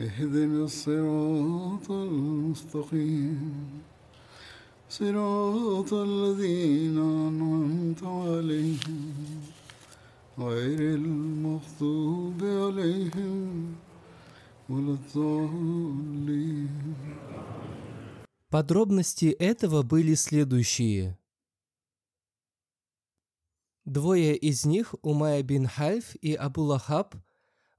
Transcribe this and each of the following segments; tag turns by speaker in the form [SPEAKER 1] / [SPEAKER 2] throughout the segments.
[SPEAKER 1] اهدنا الصراط المستقيم صراط الذين أنعمت عليهم غير المغضوب عليهم ولا الضالين
[SPEAKER 2] Подробности этого были следующие. Двое из них, Умая бин Хальф и Абу Лахаб,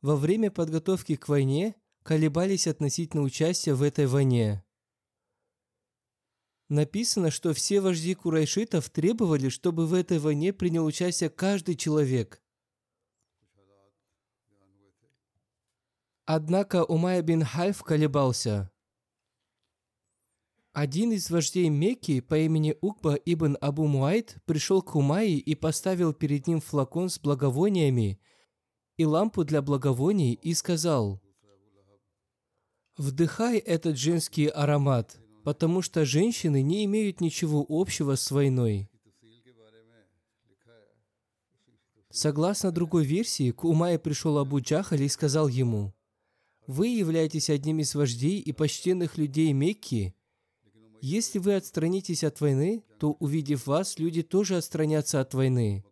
[SPEAKER 2] во время подготовки к войне колебались относительно участия в этой войне. Написано, что все вожди курайшитов требовали, чтобы в этой войне принял участие каждый человек. Однако Умая бин Хальф колебался. Один из вождей Мекки по имени Укба ибн Абу Муайт пришел к Умайе и поставил перед ним флакон с благовониями и лампу для благовоний и сказал, «Вдыхай этот женский аромат, потому что женщины не имеют ничего общего с войной». Согласно другой версии, к Умае пришел Абу Джахаль и сказал ему, «Вы являетесь одним из вождей и почтенных людей Мекки, если вы отстранитесь от войны, то, увидев вас, люди тоже отстранятся от войны.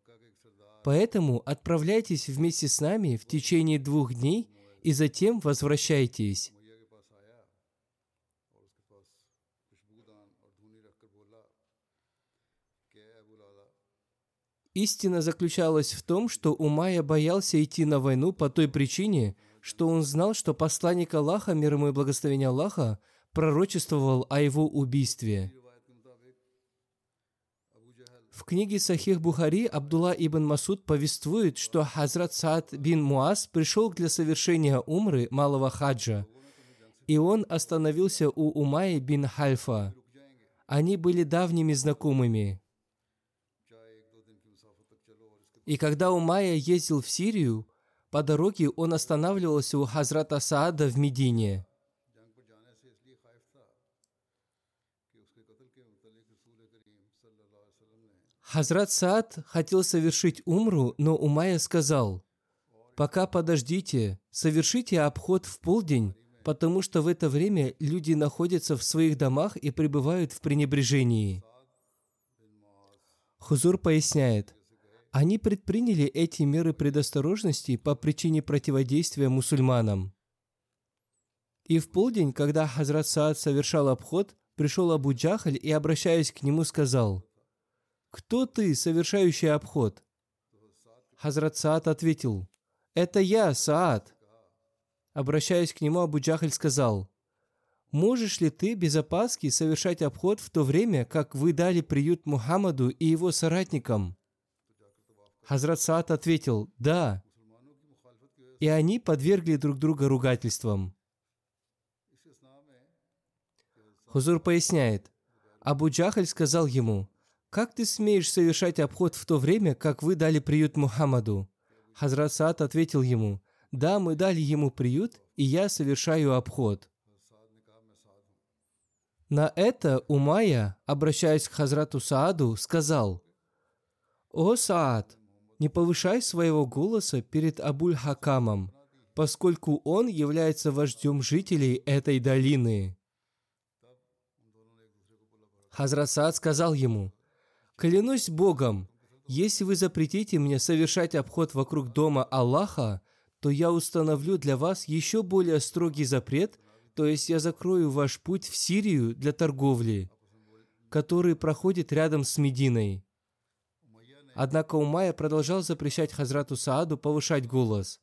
[SPEAKER 2] Поэтому отправляйтесь вместе с нами в течение двух дней и затем возвращайтесь. Истина заключалась в том, что Умайя боялся идти на войну по той причине, что он знал, что посланник Аллаха, мир ему и благословение Аллаха, пророчествовал о его убийстве. В книге Сахих Бухари Абдулла ибн Масуд повествует, что Хазрат Саад бин Муаз пришел для совершения умры малого хаджа, и он остановился у Умайи бин Хальфа. Они были давними знакомыми. И когда Умайя ездил в Сирию, по дороге он останавливался у Хазрата Саада в Медине – Хазрат Саад хотел совершить умру, но Умайя сказал, «Пока подождите, совершите обход в полдень, потому что в это время люди находятся в своих домах и пребывают в пренебрежении». Хузур поясняет, они предприняли эти меры предосторожности по причине противодействия мусульманам. И в полдень, когда Хазрат Саад совершал обход, пришел Абу Джахаль и, обращаясь к нему, сказал – «Кто ты, совершающий обход?» Хазрат Саад ответил, «Это я, Саад». Обращаясь к нему, Абу Джахаль сказал, «Можешь ли ты без опаски совершать обход в то время, как вы дали приют Мухаммаду и его соратникам?» Хазрат Саад ответил, «Да». И они подвергли друг друга ругательствам. Хузур поясняет, Абу Джахаль сказал ему, «Как ты смеешь совершать обход в то время, как вы дали приют Мухаммаду?» Хазрат Саад ответил ему, «Да, мы дали ему приют, и я совершаю обход». На это Умая, обращаясь к Хазрату Сааду, сказал, «О, Саад, не повышай своего голоса перед Абуль-Хакамом, поскольку он является вождем жителей этой долины». Хазрат Саад сказал ему, Клянусь Богом, если вы запретите мне совершать обход вокруг дома Аллаха, то я установлю для вас еще более строгий запрет, то есть я закрою ваш путь в Сирию для торговли. который проходит рядом с Мединой. Однако Умайя продолжал запрещать Хазрату Сааду повышать голос.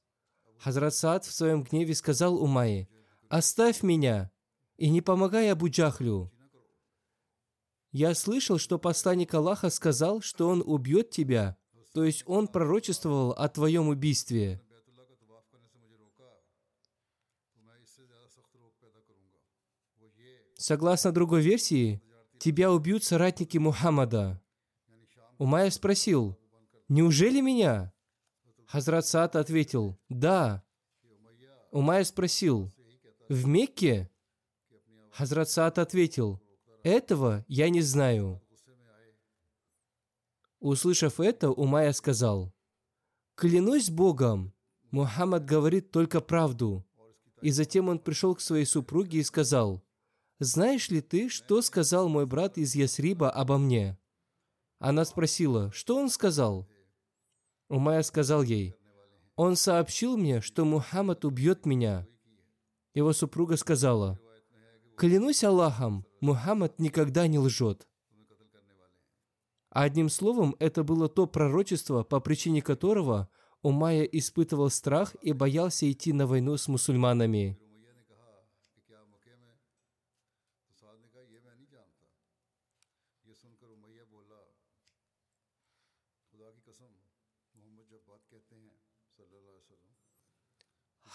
[SPEAKER 2] Хазрат Саад в своем гневе сказал Умайе, «Оставь меня и не помогай Абу Джахлю. Я слышал, что посланник Аллаха сказал, что он убьет тебя, то есть он пророчествовал о твоем убийстве. Согласно другой версии, тебя убьют соратники Мухаммада. Умайя спросил, «Неужели меня?» Хазрат Саад ответил, «Да». Умайя спросил, «В Мекке?» Хазрат Саад ответил, «Этого я не знаю». Услышав это, Умайя сказал, «Клянусь Богом, Мухаммад говорит только правду». И затем он пришел к своей супруге и сказал, «Знаешь ли ты, что сказал мой брат из Ясриба обо мне?» Она спросила, что он сказал? Умайя сказал ей, «Он сообщил мне, что Мухаммад убьет меня». Его супруга сказала, «Клянусь Аллахом, Мухаммад никогда не лжет». Одним словом, это было то пророчество, по причине которого Умайя испытывал страх и боялся идти на войну с мусульманами.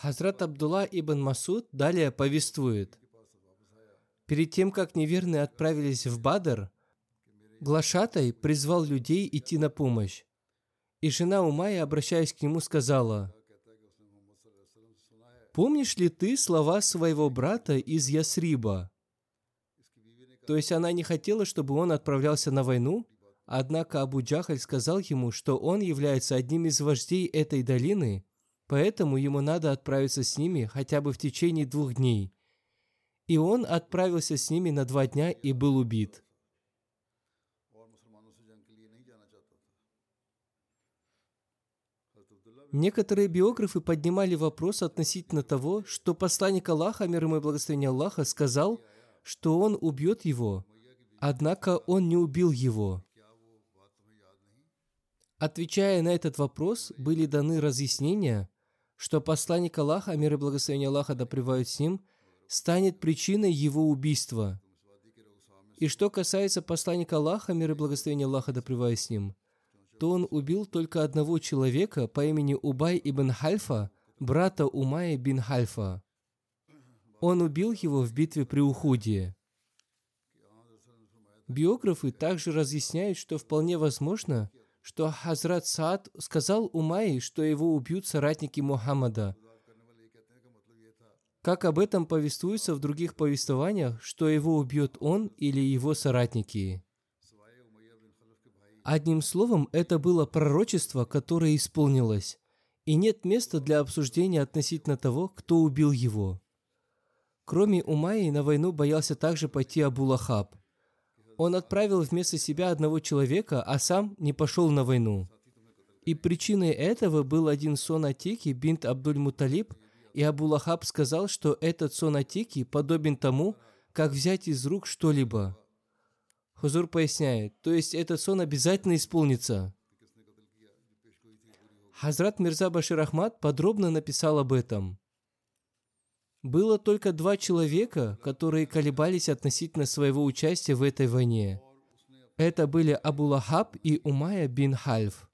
[SPEAKER 2] Хазрат Абдулла ибн Масуд далее повествует. Перед тем, как неверные отправились в Бадр, Глашатай призвал людей идти на помощь. И жена Умая, обращаясь к нему, сказала, «Помнишь ли ты слова своего брата из Ясриба?» То есть она не хотела, чтобы он отправлялся на войну, однако Абу Джахаль сказал ему, что он является одним из вождей этой долины, поэтому ему надо отправиться с ними хотя бы в течение двух дней. И он отправился с ними на два дня и был убит. Некоторые биографы поднимали вопрос относительно того, что посланник Аллаха, мир ему и благословение Аллаха, сказал, что он убьет его, однако он не убил его. Отвечая на этот вопрос, были даны разъяснения, что посланник Аллаха, мир и благословение Аллаха да с ним, станет причиной его убийства. И что касается посланника Аллаха, мир и благословение Аллаха да с ним, то он убил только одного человека по имени Убай ибн Хальфа, брата Умая бин Хальфа. Он убил его в битве при Ухуде. Биографы также разъясняют, что вполне возможно, что Хазрат Саад сказал Умайи, что его убьют соратники Мухаммада. Как об этом повествуется в других повествованиях, что его убьет он или его соратники. Одним словом, это было пророчество, которое исполнилось, и нет места для обсуждения относительно того, кто убил его. Кроме Умайи, на войну боялся также пойти Абу Лахаб. Он отправил вместо себя одного человека, а сам не пошел на войну. И причиной этого был один сон Атики, бинт Абдуль-Муталиб, и Абу Лахаб сказал, что этот сон Атики подобен тому, как взять из рук что-либо – Хузур поясняет, то есть этот сон обязательно исполнится. Хазрат Мирза Башир Ахмад подробно написал об этом. Было только два человека, которые колебались относительно своего участия в этой войне. Это были Абу Лахаб и Умая бин Хальф.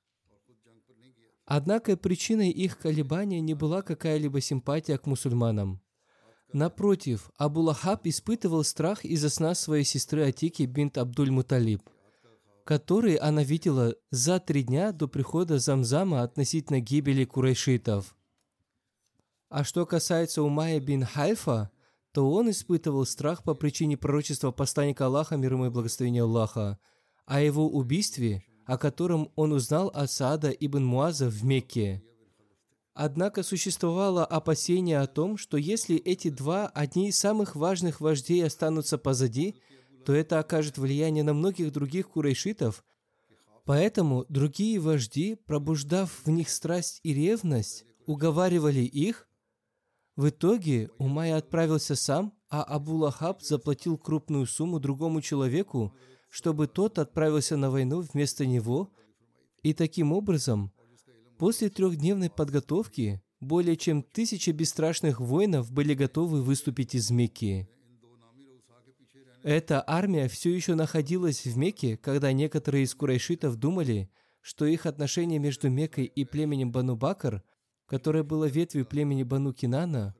[SPEAKER 2] Однако причиной их колебания не была какая-либо симпатия к мусульманам. Напротив, Абу Лахаб испытывал страх из-за сна своей сестры Атики бинт Абдуль-Муталиб, который она видела за три дня до прихода Замзама относительно гибели курайшитов. А что касается Умая бин Хайфа, то он испытывал страх по причине пророчества посланника Аллаха, мир ему и благословения Аллаха, о его убийстве, о котором он узнал от Саада ибн Муаза в Мекке. Однако существовало опасение о том, что если эти два, одни из самых важных вождей останутся позади, то это окажет влияние на многих других курайшитов. Поэтому другие вожди, пробуждав в них страсть и ревность, уговаривали их. В итоге Умай отправился сам, а Абу Лахаб заплатил крупную сумму другому человеку, чтобы тот отправился на войну вместо него, и таким образом, после трехдневной подготовки, более чем тысяча бесстрашных воинов были готовы выступить из Мекки. Эта армия все еще находилась в Мекке, когда некоторые из курайшитов думали, что их отношения между Меккой и племенем Бану Бакр, которое было ветвью племени Бану Кинана,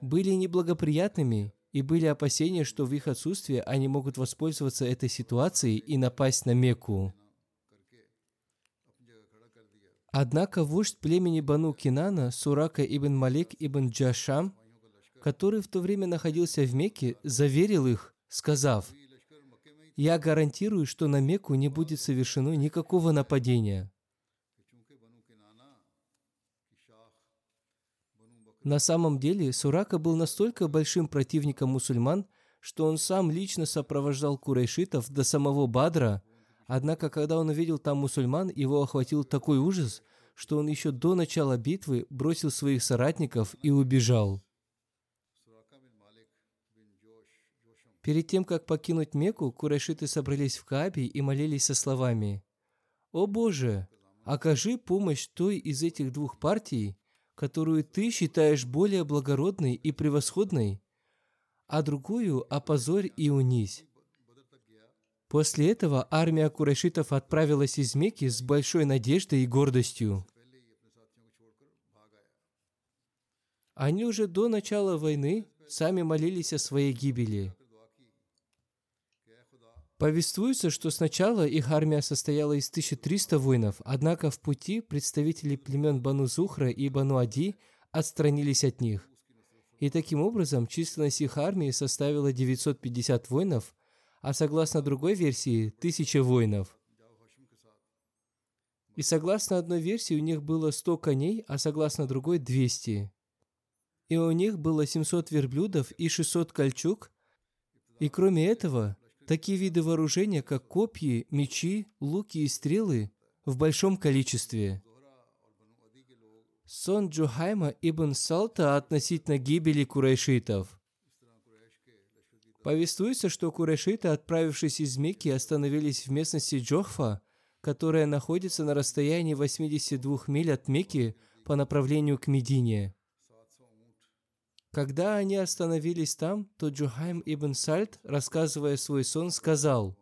[SPEAKER 2] были неблагоприятными, и были опасения, что в их отсутствие они могут воспользоваться этой ситуацией и напасть на Мекку. Однако вождь племени Бану Кинана, Сурака ибн Малик ибн Джашам, который в то время находился в Мекке, заверил их, сказав, «Я гарантирую, что на Мекку не будет совершено никакого нападения». На самом деле, Сурака был настолько большим противником мусульман, что он сам лично сопровождал курайшитов до самого Бадра, однако, когда он увидел там мусульман, его охватил такой ужас, что он еще до начала битвы бросил своих соратников и убежал. Перед тем, как покинуть Мекку, курайшиты собрались в Каабе и молились со словами «О Боже, окажи помощь той из этих двух партий, которую ты считаешь более благородной и превосходной, а другую опозорь и унись. После этого армия курайшитов отправилась из Мекки с большой надеждой и гордостью. Они уже до начала войны сами молились о своей гибели. Повествуется, что сначала их армия состояла из 1300 воинов, однако в пути представители племен Бану Зухра и Бану Ади отстранились от них. И таким образом численность их армии составила 950 воинов, а согласно другой версии – 1000 воинов. И согласно одной версии у них было 100 коней, а согласно другой – 200. И у них было 700 верблюдов и 600 кольчуг. И кроме этого, такие виды вооружения, как копья, мечи, луки и стрелы, в большом количестве. Сон Джухайма ибн Салта относительно гибели курайшитов. Повествуется, что курайшиты, отправившись из Мекки, остановились в местности Джохфа, которая находится на расстоянии 82 миль от Мекки по направлению к Медине. Когда они остановились там, то Джухайм ибн Сальт, рассказывая свой сон, сказал,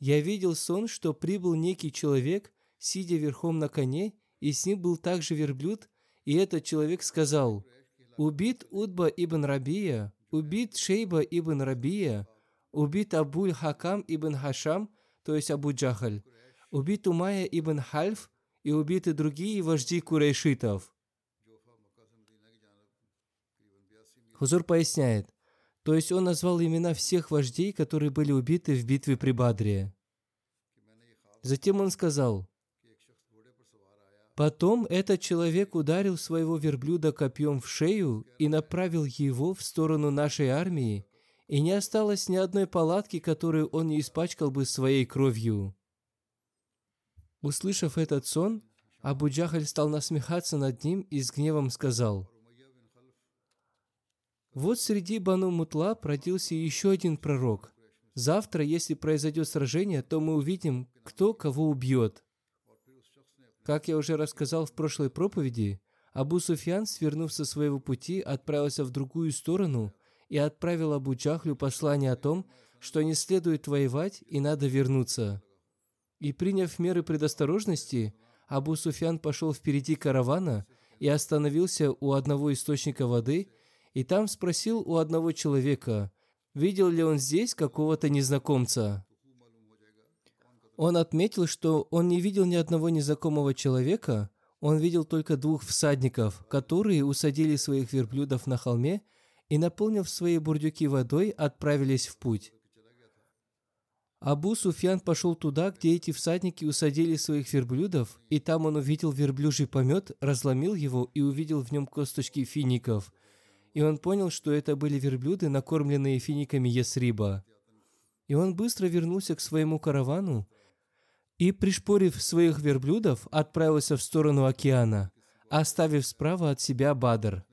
[SPEAKER 2] «Я видел сон, что прибыл некий человек, сидя верхом на коне, и с ним был также верблюд, и этот человек сказал, «Убит Удба ибн Рабия, убит Шейба ибн Рабия, убит Абуль Хакам ибн Хашам, то есть Абу Джахаль, убит Умая ибн Хальф и убиты другие вожди курайшитов». Хузур поясняет, то есть он назвал имена всех вождей, которые были убиты в битве при Бадре. Затем он сказал, Потом этот человек ударил своего верблюда копьем в шею и направил его в сторону нашей армии, и не осталось ни одной палатки, которую он не испачкал бы своей кровью. Услышав этот сон, Абу Джахаль стал насмехаться над ним и с гневом сказал, вот среди Бану Мутла родился еще один пророк. Завтра, если произойдет сражение, то мы увидим, кто кого убьет. Как я уже рассказал в прошлой проповеди, Абу Суфьян, свернув со своего пути, отправился в другую сторону и отправил Абу Джахлю послание о том, что не следует воевать и надо вернуться. И приняв меры предосторожности, Абу Суфьян пошел впереди каравана и остановился у одного источника воды – и там спросил у одного человека, видел ли он здесь какого-то незнакомца. Он отметил, что он не видел ни одного незнакомого человека, он видел только двух всадников, которые усадили своих верблюдов на холме и, наполнив свои бурдюки водой, отправились в путь. Абу Суфьян пошел туда, где эти всадники усадили своих верблюдов, и там он увидел верблюжий помет, разломил его и увидел в нем косточки фиников, и он понял, что это были верблюды, накормленные финиками Ясриба. И он быстро вернулся к своему каравану и, пришпорив своих верблюдов, отправился в сторону океана, оставив справа от себя Бадр.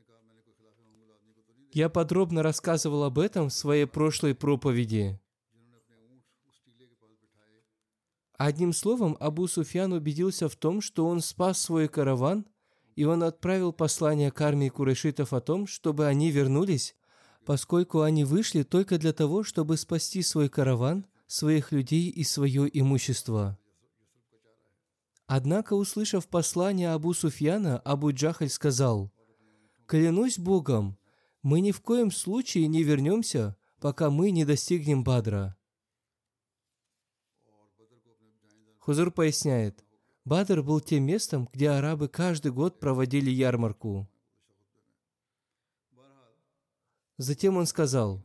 [SPEAKER 2] Я подробно рассказывал об этом в своей прошлой проповеди. Одним словом, Абу Суфьян убедился в том, что он спас свой караван, и он отправил послание к армии курайшитов о том, чтобы они вернулись, поскольку они вышли только для того, чтобы спасти свой караван, своих людей и свое имущество. Однако, услышав послание Абу Суфьяна, Абу Джахаль сказал, «Клянусь Богом, мы ни в коем случае не вернемся, пока мы не достигнем Бадра». Хузур поясняет, Бадр был тем местом, где арабы каждый год проводили ярмарку. Затем он сказал,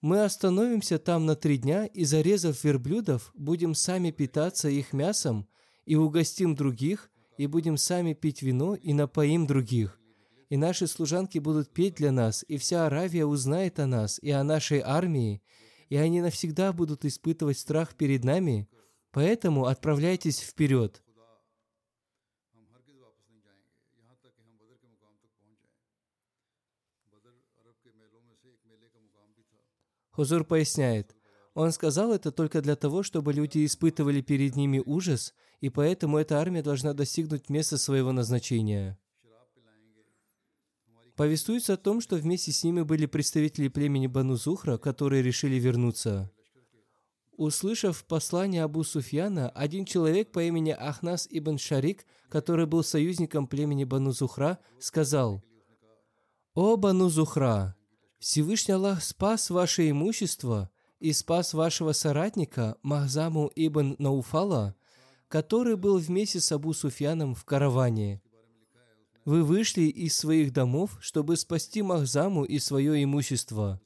[SPEAKER 2] «Мы остановимся там на три дня и, зарезав верблюдов, будем сами питаться их мясом и угостим других, и будем сами пить вино и напоим других. И наши служанки будут петь для нас, и вся Аравия узнает о нас и о нашей армии, и они навсегда будут испытывать страх перед нами. Поэтому отправляйтесь вперед». Хузур поясняет, он сказал это только для того, чтобы люди испытывали перед ними ужас, и поэтому эта армия должна достигнуть места своего назначения. Повествуется о том, что вместе с ними были представители племени Бану Зухра, которые решили вернуться. Услышав послание Абу Суфьяна, один человек по имени Ахнас ибн Шарик, который был союзником племени Бану Зухра, сказал, «О Бану Зухра, Всевышний Аллах спас ваше имущество и спас вашего соратника Махзаму ибн Науфала, который был вместе с Абу Суфьяном в караване. Вы вышли из своих домов, чтобы спасти Махзаму и свое имущество.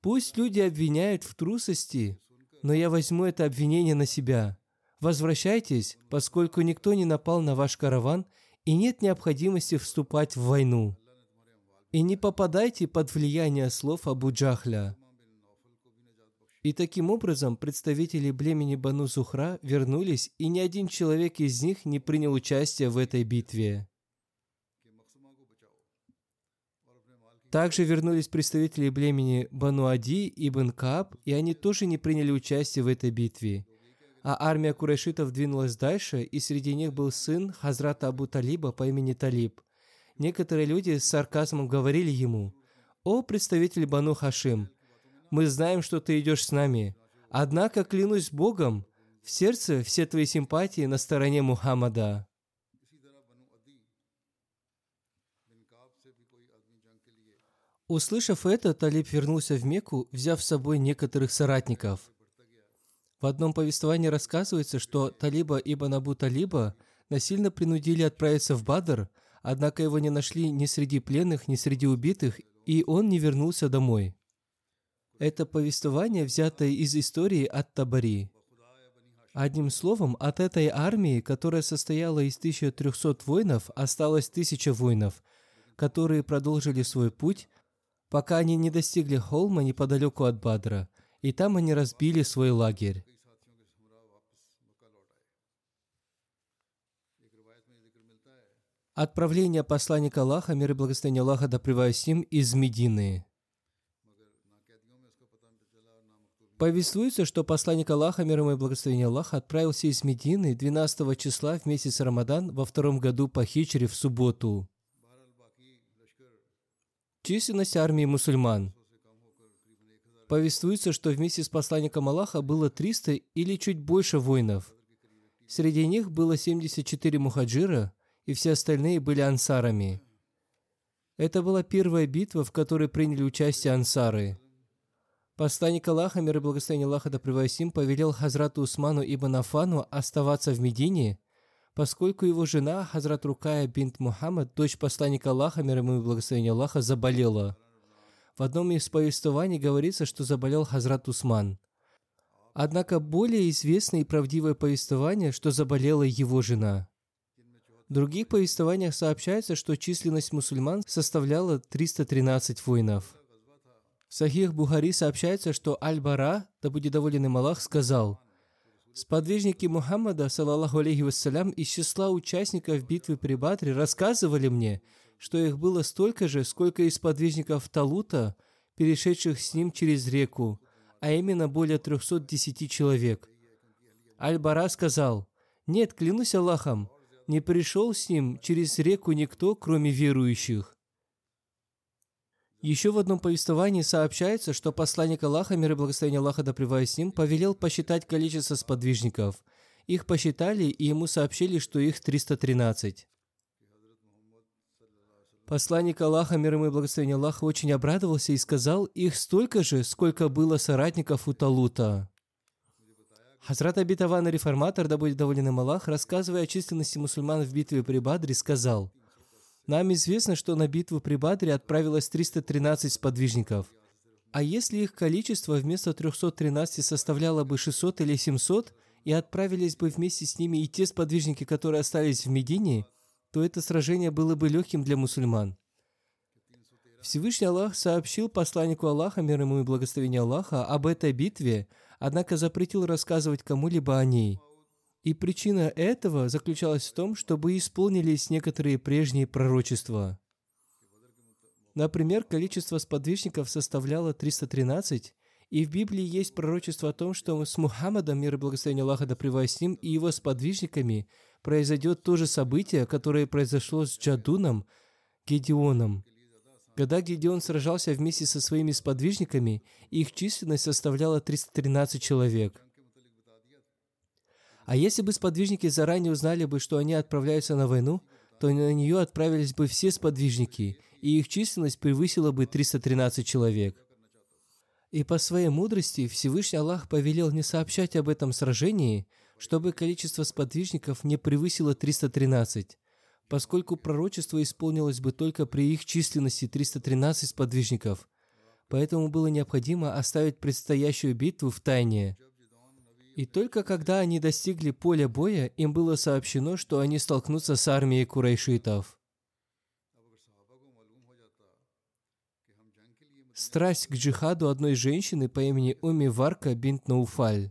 [SPEAKER 2] Пусть люди обвиняют в трусости, но я возьму это обвинение на себя. Возвращайтесь, поскольку никто не напал на ваш караван и нет необходимости вступать в войну. И не попадайте под влияние слов Абу Джахля. И таким образом представители племени Бану Зухра вернулись, и ни один человек из них не принял участие в этой битве. Также вернулись представители племени Бану Ади и Ибн Кааб, и они тоже не приняли участие в этой битве. А армия курайшитов двинулась дальше, и среди них был сын Хазрата Абу Талиба по имени Талиб. Некоторые люди с сарказмом говорили ему, «О, представитель Бану Хашим, мы знаем, что ты идешь с нами. Однако, клянусь Богом, в сердце все твои симпатии на стороне Мухаммада». Услышав это, Талиб вернулся в Мекку, взяв с собой некоторых соратников. В одном повествовании рассказывается, что Талиба ибн Абу Талиба насильно принудили отправиться в Бадр, однако его не нашли ни среди пленных, ни среди убитых, и он не вернулся домой. Это повествование взято из истории от Табари. Одним словом, от этой армии, которая состояла из 1300 воинов, осталось тысяча воинов, которые продолжили свой путь, пока они не достигли холма неподалеку от Бадра, и там они разбили свой лагерь. Отправление посланника Аллаха, мир и благословение Аллаха да с из Медины. Повествуется, что посланник Аллаха, мир и благословение Аллаха, отправился из Медины 12 числа в месяц Рамадан во втором году по хичре в субботу. Численность армии мусульман. Повествуется, что вместе с посланником Аллаха было 300 или чуть больше воинов. Среди них было 74 мухаджира, и все остальные были ансарами. Это была первая битва, в которой приняли участие ансары. Посланник Аллаха, мир и благословение Аллаха да им, повелел Хазрату Усману ибн Афану оставаться в Медине – поскольку его жена, Хазрат Рукая бинт Мухаммад, дочь посланника Аллаха, мир и благословение Аллаха, заболела. В одном из повествований говорится, что заболел Хазрат Усман. Однако более известное и правдивое повествование, что заболела его жена. В других повествованиях сообщается, что численность мусульман составляла 313 воинов. В Сахих Бухари сообщается, что Аль-Бара, да будет доволен им Аллах, сказал – Сподвижники Мухаммада, саллаллаху алейхи вассалям, из числа участников битвы при Бадре рассказывали мне, что их было столько же, сколько и сподвижников Талута, перешедших с ним через реку, а именно более 310 человек. Аль-Бара сказал, «Нет, клянусь Аллахом, не пришел с ним через реку никто, кроме верующих». Еще в одном повествовании сообщается, что посланник Аллаха, мир и благословение Аллаха да с ним, повелел посчитать количество сподвижников. Их посчитали, и ему сообщили, что их 313. Посланник Аллаха, мир ему и благословение Аллаха, очень обрадовался и сказал, их столько же, сколько было соратников у Талута. Хазрат Абитаван, реформатор, да будет доволен им Аллах, рассказывая о численности мусульман в битве при Бадре, сказал, «Нам известно, что на битву при Бадре отправилось 313 сподвижников. А если их количество вместо 313 составляло бы 600 или 700, и отправились бы вместе с ними и те сподвижники, которые остались в Медине, то это сражение было бы легким для мусульман. Всевышний Аллах сообщил посланнику Аллаха, мир ему и благословение Аллаха, об этой битве, однако запретил рассказывать кому-либо о ней. И причина этого заключалась в том, чтобы исполнились некоторые прежние пророчества. Например, количество сподвижников составляло 313, и в Библии есть пророчество о том, что с Мухаммадом, мир и благословение Аллаха да с ним, и его сподвижниками произойдет то же событие, которое произошло с Джадуном, Гедеоном. Когда Гедеон сражался вместе со своими сподвижниками, их численность составляла 313 человек. А если бы сподвижники заранее узнали бы, что они отправляются на войну, то на нее отправились бы все сподвижники, и их численность превысила бы 313 человек. И по своей мудрости Всевышний Аллах повелел не сообщать об этом сражении, чтобы количество сподвижников не превысило 313, поскольку пророчество исполнилось бы только при их численности 313 сподвижников. Поэтому было необходимо оставить предстоящую битву в тайне. И только когда они достигли поля боя, им было сообщено, что они столкнутся с армией курайшитов. Страсть к джихаду одной женщины по имени Уми Варка бинт Науфаль.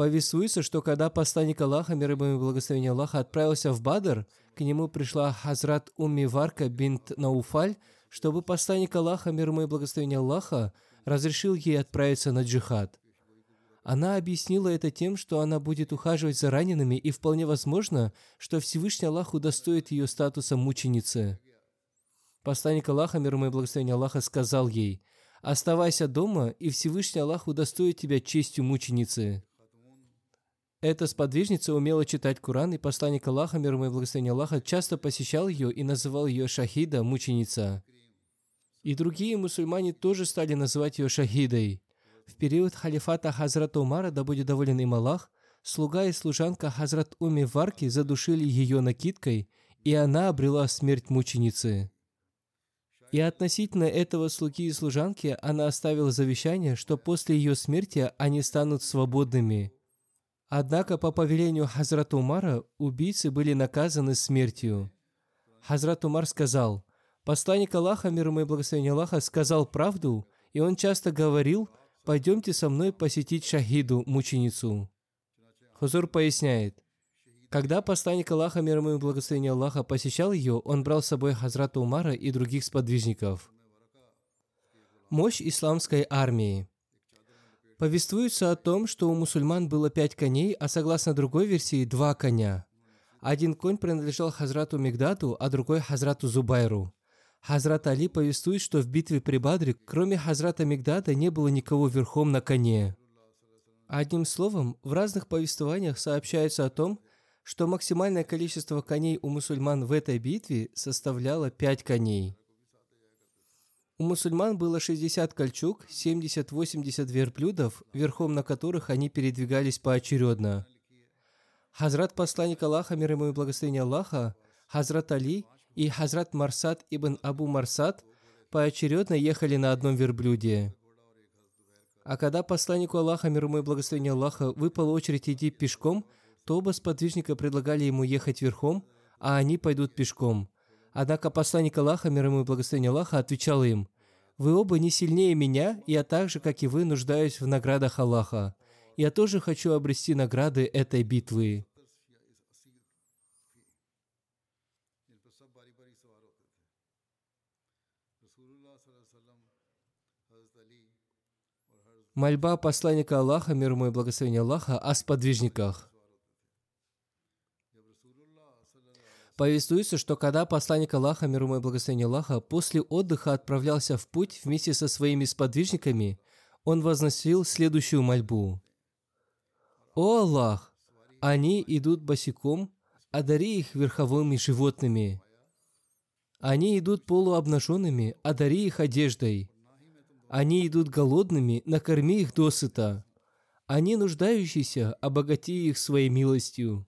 [SPEAKER 2] Повествуется, что когда посланник Аллаха, мир и благословение Аллаха, отправился в Бадр, к нему пришла Хазрат Умми Варка бинт Науфаль, чтобы посланник Аллаха, мир и благословение Аллаха, разрешил ей отправиться на джихад. Она объяснила это тем, что она будет ухаживать за ранеными, и вполне возможно, что Всевышний Аллах удостоит ее статуса мученицы. Посланник Аллаха, мир ему и благословение Аллаха, сказал ей, «Оставайся дома, и Всевышний Аллах удостоит тебя честью мученицы». Эта сподвижница умела читать Коран, и посланник Аллаха, мир ему и благословение Аллаха, часто посещал ее и называл ее Шахида, мученица. И другие мусульмане тоже стали называть ее Шахидой. В период халифата Хазрата Умара, да будет доволен им Аллах, слуга и служанка Хазрат Уми Варки задушили ее накидкой, и она обрела смерть мученицы. И относительно этого слуги и служанки она оставила завещание, что после ее смерти они станут свободными. Однако по повелению Хазрата Умара убийцы были наказаны смертью. Хазрат Умар сказал, «Посланник Аллаха, мир ему и благословение Аллаха, сказал правду, и он часто говорил, «Пойдемте со мной посетить Шахиду, мученицу». Хузур поясняет, когда посланник Аллаха, мир ему и благословение Аллаха, посещал ее, он брал с собой Хазрата Умара и других сподвижников. Мощь исламской армии. Повествуется о том, что у мусульман было пять коней, а согласно другой версии, два коня. Один конь принадлежал Хазрату Мигдату, а другой Хазрату Зубайру. Хазрат Али повествует, что в битве при Бадре, кроме Хазрата Мигдата, не было никого верхом на коне. Одним словом, в разных повествованиях сообщается о том, что максимальное количество коней у мусульман в этой битве составляло 5 коней. У мусульман было 60 кольчуг, 70-80 верблюдов, верхом на которых они передвигались поочередно. Хазрат посланник Аллаха, мир ему и благословение Аллаха, Хазрат Али и Хазрат Марсад ибн Абу Марсад поочередно ехали на одном верблюде. А когда посланнику Аллаха, мир ему и благословение Аллаха, выпала очередь идти пешком – то оба сподвижника предлагали ему ехать верхом, а они пойдут пешком. Однако посланник Аллаха, мир ему и благословение Аллаха, отвечал им, «Вы оба не сильнее меня, и я так же, как и вы, нуждаюсь в наградах Аллаха. Я тоже хочу обрести награды этой битвы». Мольба посланника Аллаха, мир ему и благословение Аллаха, о сподвижниках. Повествуется, что когда посланник Аллаха, мир ему и благословение Аллаха, после отдыха отправлялся в путь вместе со своими сподвижниками, он возносил следующую мольбу. «О Аллах, они идут босиком, одари их верховыми животными. Они идут полуобнаженными, одари их одеждой. Они идут голодными, накорми их досыта. Они нуждающиеся, обогати их своей милостью.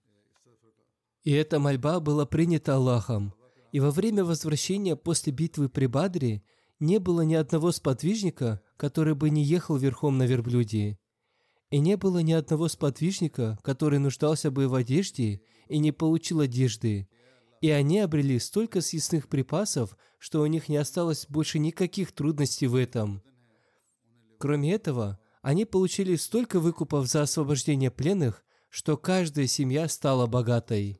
[SPEAKER 2] И эта мольба была принята Аллахом. И во время возвращения после битвы при Бадре не было ни одного сподвижника, который бы не ехал верхом на верблюде. И не было ни одного сподвижника, который нуждался бы в одежде и не получил одежды. И они обрели столько съестных припасов, что у них не осталось больше никаких трудностей в этом. Кроме этого, они получили столько выкупов за освобождение пленных, что каждая семья стала богатой.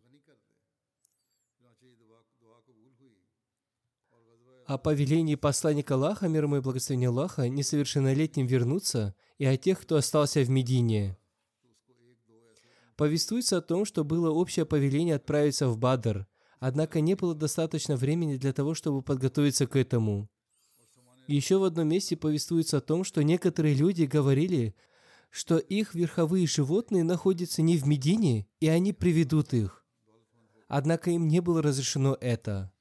[SPEAKER 2] О повелении посланника Аллаха, мир ему и благословение Аллаха, несовершеннолетним вернуться, и о тех, кто остался в Медине. Повествуется о том, что было общее повеление отправиться в Бадр, однако не было достаточно времени для того, чтобы подготовиться к этому. Еще в одном месте повествуется о том, что некоторые люди говорили, что их верховые животные находятся не в Медине, и они приведут их. Однако им не было разрешено это.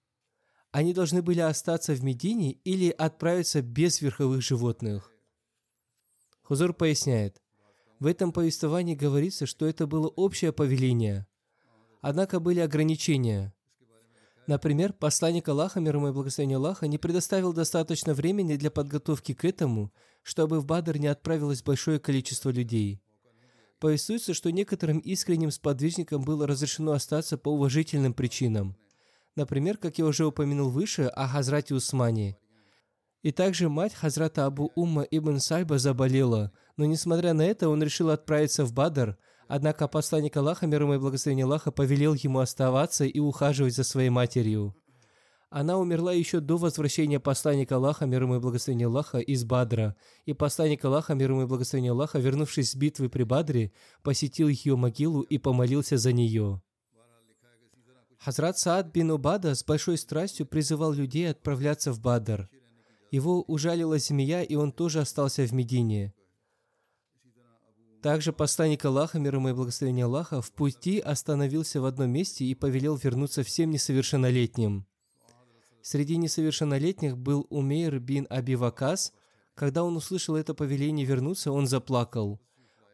[SPEAKER 2] Они должны были остаться в Медине или отправиться без верховых животных. Хузур поясняет, в этом повествовании говорится, что это было общее повеление. Однако были ограничения. Например, посланник Аллаха, мир ему и благословение Аллаха, не предоставил достаточно времени для подготовки к этому, чтобы в Бадр не отправилось большое количество людей. Повествуется, что некоторым искренним сподвижникам было разрешено остаться по уважительным причинам. Например, как я уже упомянул выше о Хазрате Усмане. И также мать Хазрата Абу Умма ибн Сальба заболела, но несмотря на это он решил отправиться в Бадр, однако посланник Аллаха, мир ему и благословение Аллаха, повелел ему оставаться и ухаживать за своей матерью. Она умерла еще до возвращения посланника Аллаха, мир ему и благословение Аллаха, из Бадра. И посланник Аллаха, мир ему и благословение Аллаха, вернувшись с битвы при Бадре, посетил ее могилу и помолился за нее. Хазрат Саад бин Убада с большой страстью призывал людей отправляться в Бадр – его ужалила змея, и он тоже остался в Медине. Также посланник Аллаха, мир ему и благословение Аллаха, в пути остановился в одном месте и повелел вернуться всем несовершеннолетним. Среди несовершеннолетних был Умейр бин Аби Вакас. Когда он услышал это повеление вернуться, он заплакал.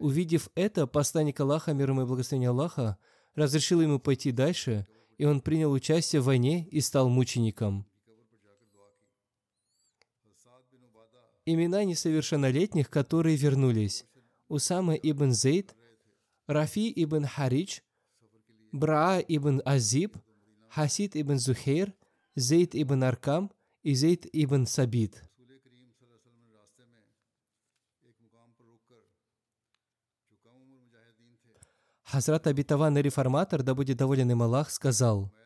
[SPEAKER 2] Увидев это, посланник Аллаха, мир ему и благословение Аллаха, разрешил ему пойти дальше, и он принял участие в войне и стал мучеником. имена несовершеннолетних, которые вернулись. Усама ибн Зейд, Рафи ибн Харидж, Браа ибн Азиб, Хасид ибн Зухейр, Зейд ибн Аркам и Зейд ибн Сабит. Хазрат Абитаван реформатор, да будет доволен им Аллах, сказал –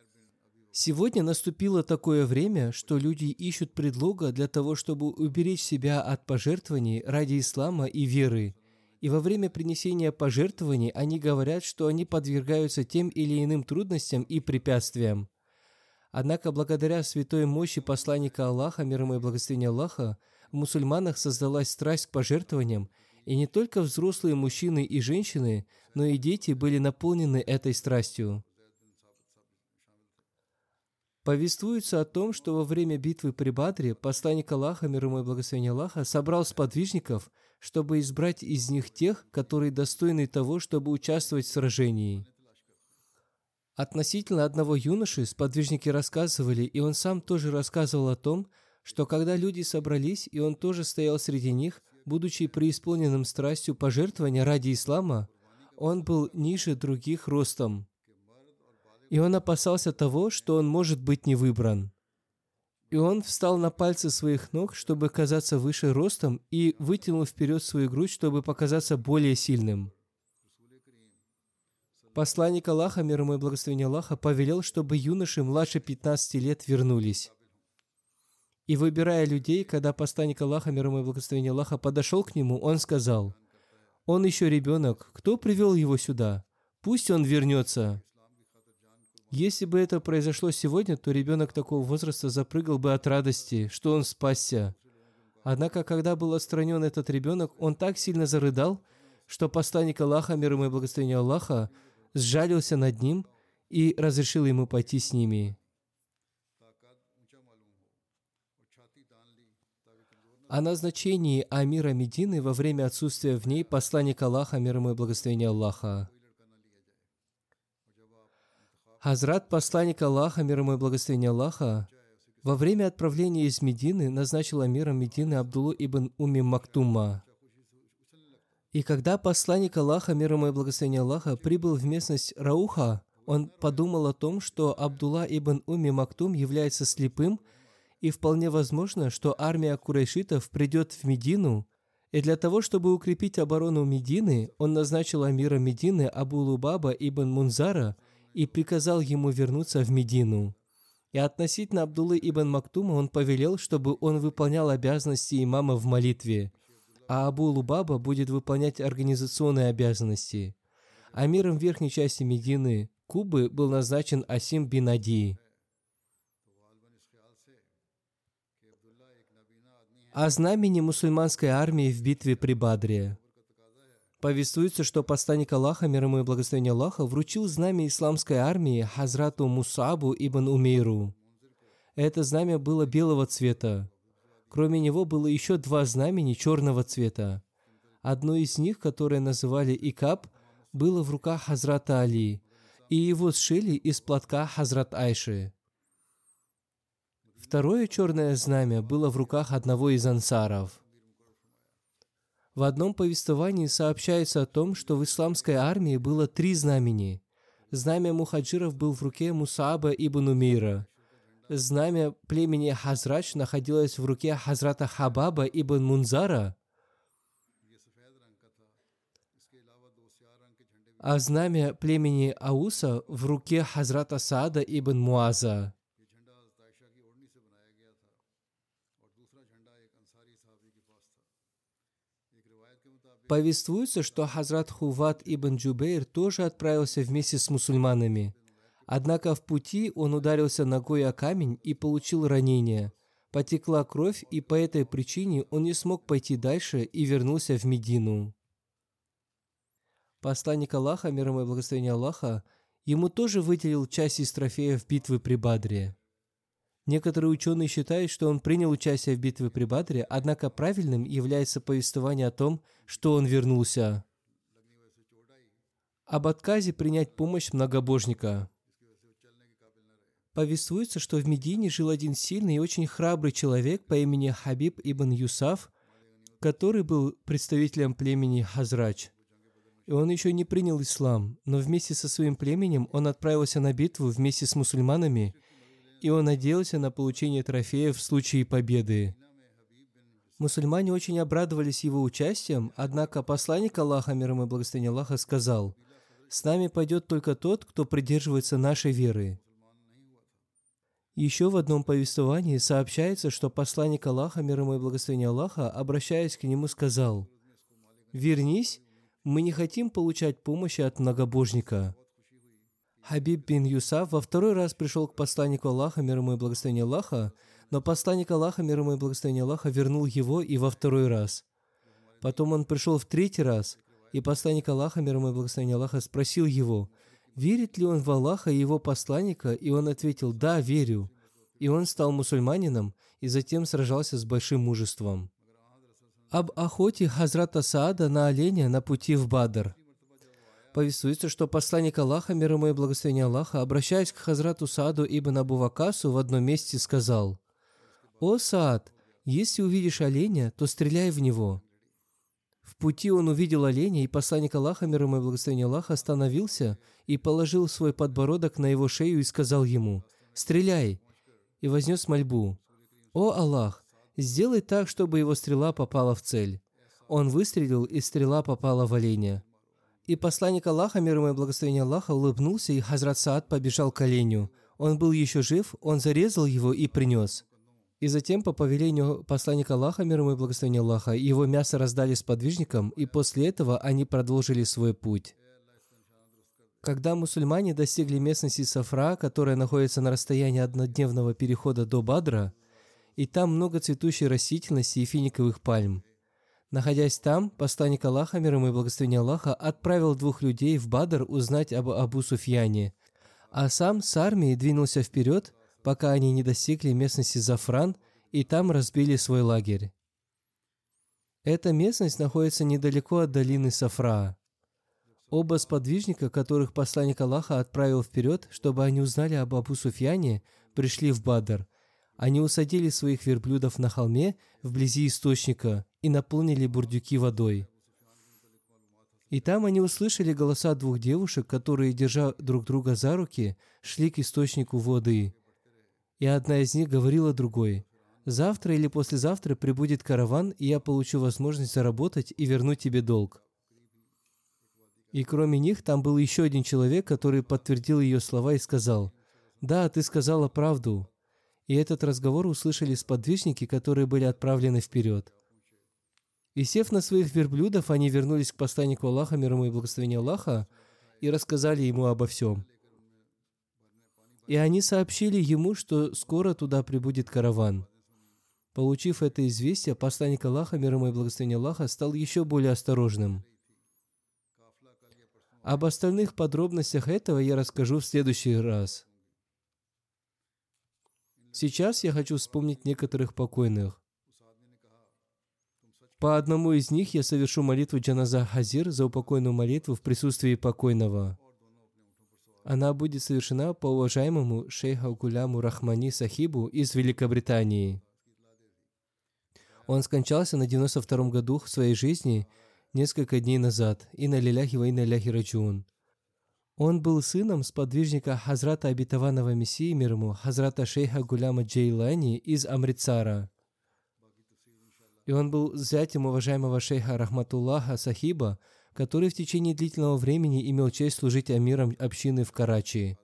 [SPEAKER 2] Сегодня наступило такое время, что люди ищут предлога для того, чтобы уберечь себя от пожертвований ради ислама и веры. И во время принесения пожертвований они говорят, что они подвергаются тем или иным трудностям и препятствиям. Однако благодаря святой мощи посланника Аллаха, мир ему и благословения Аллаха, в мусульманах создалась страсть к пожертвованиям, и не только взрослые мужчины и женщины, но и дети были наполнены этой страстью. Повествуется о том, что во время битвы при Бадре посланник Аллаха, мир ему и благословение Аллаха, собрал сподвижников, чтобы избрать из них тех, которые достойны того, чтобы участвовать в сражении. Относительно одного юноши сподвижники рассказывали, и он сам тоже рассказывал о том, что когда люди собрались, и он тоже стоял среди них, будучи преисполненным страстью пожертвования ради ислама, он был ниже других ростом и он опасался того, что он может быть не выбран. И он встал на пальцы своих ног, чтобы казаться выше ростом, и вытянул вперед свою грудь, чтобы показаться более сильным. Посланник Аллаха, мир ему и благословение Аллаха, повелел, чтобы юноши младше 15 лет вернулись. И выбирая людей, когда посланник Аллаха, мир ему и благословение Аллаха, подошел к нему, он сказал, «Он еще ребенок. Кто привел его сюда? Пусть он вернется». Если бы это произошло сегодня, то ребенок такого возраста запрыгал бы от радости, что он спасся. Однако, когда был отстранен этот ребенок, он так сильно зарыдал, что посланник Аллаха, мир ему и благословение Аллаха, сжалился над ним и разрешил ему пойти с ними. О назначении Амира Медины во время отсутствия в ней посланник Аллаха, мир ему и благословение Аллаха. Хазрат, посланник Аллаха, мир ему и благословение Аллаха, во время отправления из Медины назначил амиром Медины Абдулу ибн Уми Мактума. И когда посланник Аллаха, мир ему и благословение Аллаха, прибыл в местность Рауха, он подумал о том, что Абдулла ибн Уми Мактум является слепым – и вполне возможно, что армия курайшитов придет в Медину, и для того, чтобы укрепить оборону Медины, он назначил амира Медины Абу Лубаба ибн Мунзара и приказал ему вернуться в Медину. И относительно Абдуллы ибн Мактума он повелел, чтобы он выполнял обязанности имама в молитве, а Абу Лубаба будет выполнять организационные обязанности. Амиром верхней части Медины, Кубы, был назначен Асим бин Ади. О знамени мусульманской армии в битве при Бадре. Повествуется, что посланник Аллаха, мир ему и благословение Аллаха, вручил знамя исламской армии Хазрату Мусабу ибн Умейру. Это знамя было белого цвета. Кроме него было еще два знамени черного цвета. Одно из них, которое называли Икаб, было в руках Хазрата Али, и его сшили из платка Хазрат Айши. Второе черное знамя было в руках одного из ансаров. В одном повествовании сообщается о том, что в исламской армии было три знамени. Знамя мухаджиров был в руке Мусаба ибн Умира. Знамя племени Хазрач находилось в руке Хазрата Хабаба ибн Мунзара. А знамя племени Ауса в руке Хазрата Саада ибн Муаза. Повествуется, что Хазрат Хуват ибн Джубейр тоже отправился вместе с мусульманами. Однако в пути он ударился ногой о камень и получил ранение. Потекла кровь, и по этой причине он не смог пойти дальше и вернулся в Медину. Посланник Аллаха, мир ему и благословение Аллаха, ему тоже выделил часть из трофеев битвы при Бадре. Некоторые ученые считают, что он принял участие в битве при Бадре, однако правильным является повествование о том, что он вернулся. Об отказе принять помощь многобожника. Повествуется, что в Медине жил один сильный и очень храбрый человек по имени Хабиб ибн Юсаф, который был представителем племени Хазрач. И он еще не принял ислам, но вместе со своим племенем он отправился на битву вместе с мусульманами – и он надеялся на получение трофеев в случае победы. Мусульмане очень обрадовались его участием, однако посланник Аллаха, мир ему и благословение Аллаха, сказал, «С нами пойдет только тот, кто придерживается нашей веры». Еще в одном повествовании сообщается, что посланник Аллаха, мир ему и благословение Аллаха, обращаясь к нему, сказал, «Вернись, мы не хотим получать помощи от многобожника». Хабиб бин Юсаф во второй раз пришел к посланнику Аллаха, мир ему и благословение Аллаха, но посланник Аллаха, мир ему и благословение Аллаха, вернул его и во второй раз. Потом он пришел в третий раз, и посланник Аллаха, мир ему и благословение Аллаха, спросил его, верит ли он в Аллаха и его посланника, и он ответил, да, верю. И он стал мусульманином, и затем сражался с большим мужеством. Об охоте Хазрата Саада на оленя на пути в Бадр – Повествуется, что посланник Аллаха, мир ему и благословение Аллаха, обращаясь к Хазрату Сааду ибн Абу Вакасу, в одном месте сказал, «О, Саад, если увидишь оленя, то стреляй в него». В пути он увидел оленя, и посланник Аллаха, мир ему и благословение Аллаха, остановился и положил свой подбородок на его шею и сказал ему, «Стреляй!» и вознес мольбу, «О, Аллах, сделай так, чтобы его стрела попала в цель». Он выстрелил, и стрела попала в оленя. И посланник Аллаха, мир ему и благословение Аллаха, улыбнулся, и Хазрат Саад побежал к оленю. Он был еще жив, он зарезал его и принес. И затем, по повелению посланника Аллаха, мир ему и благословения Аллаха, его мясо раздали сподвижникам, и после этого они продолжили свой путь. Когда мусульмане достигли местности Сафра, которая находится на расстоянии однодневного перехода до Бадра, и там много цветущей растительности и финиковых пальм. Находясь там, посланник Аллаха, мир ему и благословения Аллаха, отправил двух людей в Бадр узнать об Абу Суфьяне, а сам с армией двинулся вперед, пока они не достигли местности Зафран и там разбили свой лагерь. Эта местность находится недалеко от долины Сафра. Оба сподвижника, которых посланник Аллаха отправил вперед, чтобы они узнали об Абу Суфьяне, пришли в Бадр. Они усадили своих верблюдов на холме вблизи источника и наполнили бурдюки водой. И там они услышали голоса двух девушек, которые, держа друг друга за руки, шли к источнику воды. И одна из них говорила другой, «Завтра или послезавтра прибудет караван, и я получу возможность заработать и вернуть тебе долг». И кроме них, там был еще один человек, который подтвердил ее слова и сказал, «Да, ты сказала правду». И этот разговор услышали сподвижники, которые были отправлены вперед. И сев на своих верблюдов, они вернулись к посланнику Аллаха, мир ему и благословению Аллаха, и рассказали ему обо всем. И они сообщили ему, что скоро туда прибудет караван. Получив это известие, посланник Аллаха, мир ему и благословению Аллаха, стал еще более осторожным. Об остальных подробностях этого я расскажу в следующий раз. Сейчас я хочу вспомнить некоторых покойных. По одному из них я совершу молитву Джаназа Хазир за упокойную молитву в присутствии покойного. Она будет совершена по уважаемому шейху Гуляму Рахмани Сахибу из Великобритании. Он скончался на 92-м году своей жизни – несколько дней назад. и на лиляхи ва инна ляхи раджун. Он был сыном сподвижника Хазрата Обетованного Мессии мир ему, Хазрата Шейха Гуляма Джейлани из Амритсара. И он был зятем уважаемого шейха Рахматуллаха Сахиба, который в течение длительного времени имел честь служить амиром общины в Карачи.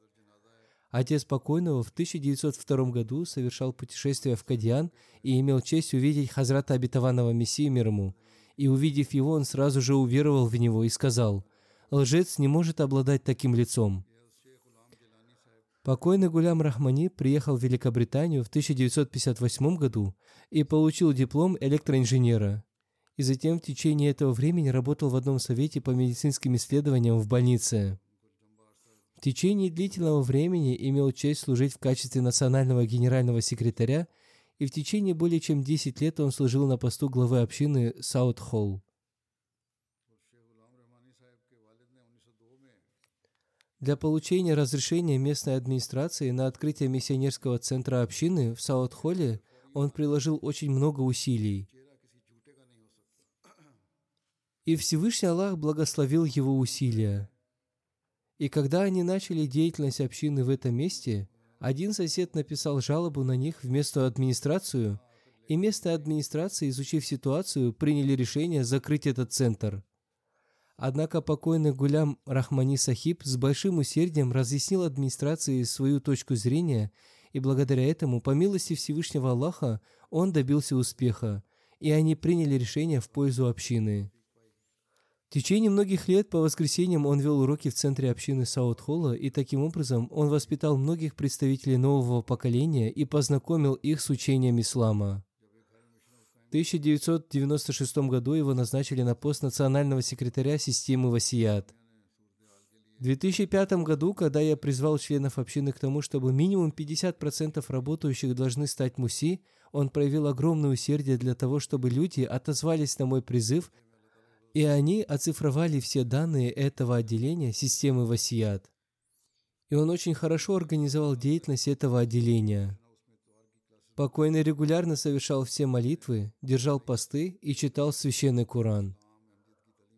[SPEAKER 2] Отец покойного в 1902 году совершал путешествие в Кадьян и имел честь увидеть Хазрата Обетованного Мессии мир ему – и увидев его, он сразу же уверовал в него и сказал, «Лжец не может обладать таким лицом». Покойный Гулям Рахмани приехал в Великобританию в 1958 году и получил диплом электроинженера. И затем в течение этого времени работал в одном совете по медицинским исследованиям в больнице. В течение длительного времени имел честь служить в качестве национального генерального секретаря и в течение более чем 10 лет он служил на посту главы общины Саут-Холл. Для получения разрешения местной администрации на открытие миссионерского центра общины в Саут-Холле он приложил очень много усилий. И Всевышний Аллах благословил его усилия. И когда они начали деятельность общины в этом месте – один сосед написал жалобу на них в местную администрацию, и местная администрация, изучив ситуацию, приняли решение закрыть этот центр. Однако покойный Гулям Рахмани Сахиб с большим усердием разъяснил администрации свою точку зрения, и благодаря этому, по милости Всевышнего Аллаха, он добился успеха, и они приняли решение в пользу общины. В течение многих лет по воскресеньям он вел уроки в центре общины Саут-Холла, и таким образом он воспитал многих представителей нового поколения и познакомил их с учением ислама. В 1996 году его назначили на пост национального секретаря системы Васият. В 2005 году, когда я призвал членов общины к тому, чтобы минимум 50% работающих должны стать муси, он проявил огромное усердие для того, чтобы люди отозвались на мой призыв – и они оцифровали все данные этого отделения системы Васият. И он очень хорошо организовал деятельность этого отделения. Покойный регулярно совершал все молитвы, держал посты и читал священный Куран.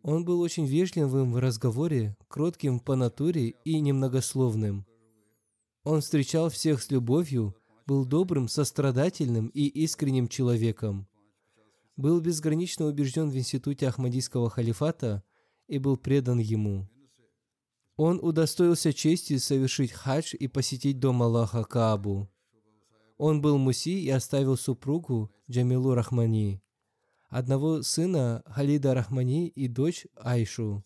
[SPEAKER 2] Он был очень вежливым в разговоре, кротким по натуре и немногословным. Он встречал всех с любовью, был добрым, сострадательным и искренним человеком был безгранично убежден в институте Ахмадийского халифата и был предан ему. Он удостоился чести совершить хадж и посетить дом Аллаха Каабу. Он был муси и оставил супругу Джамилу Рахмани, одного сына Халида Рахмани и дочь Айшу.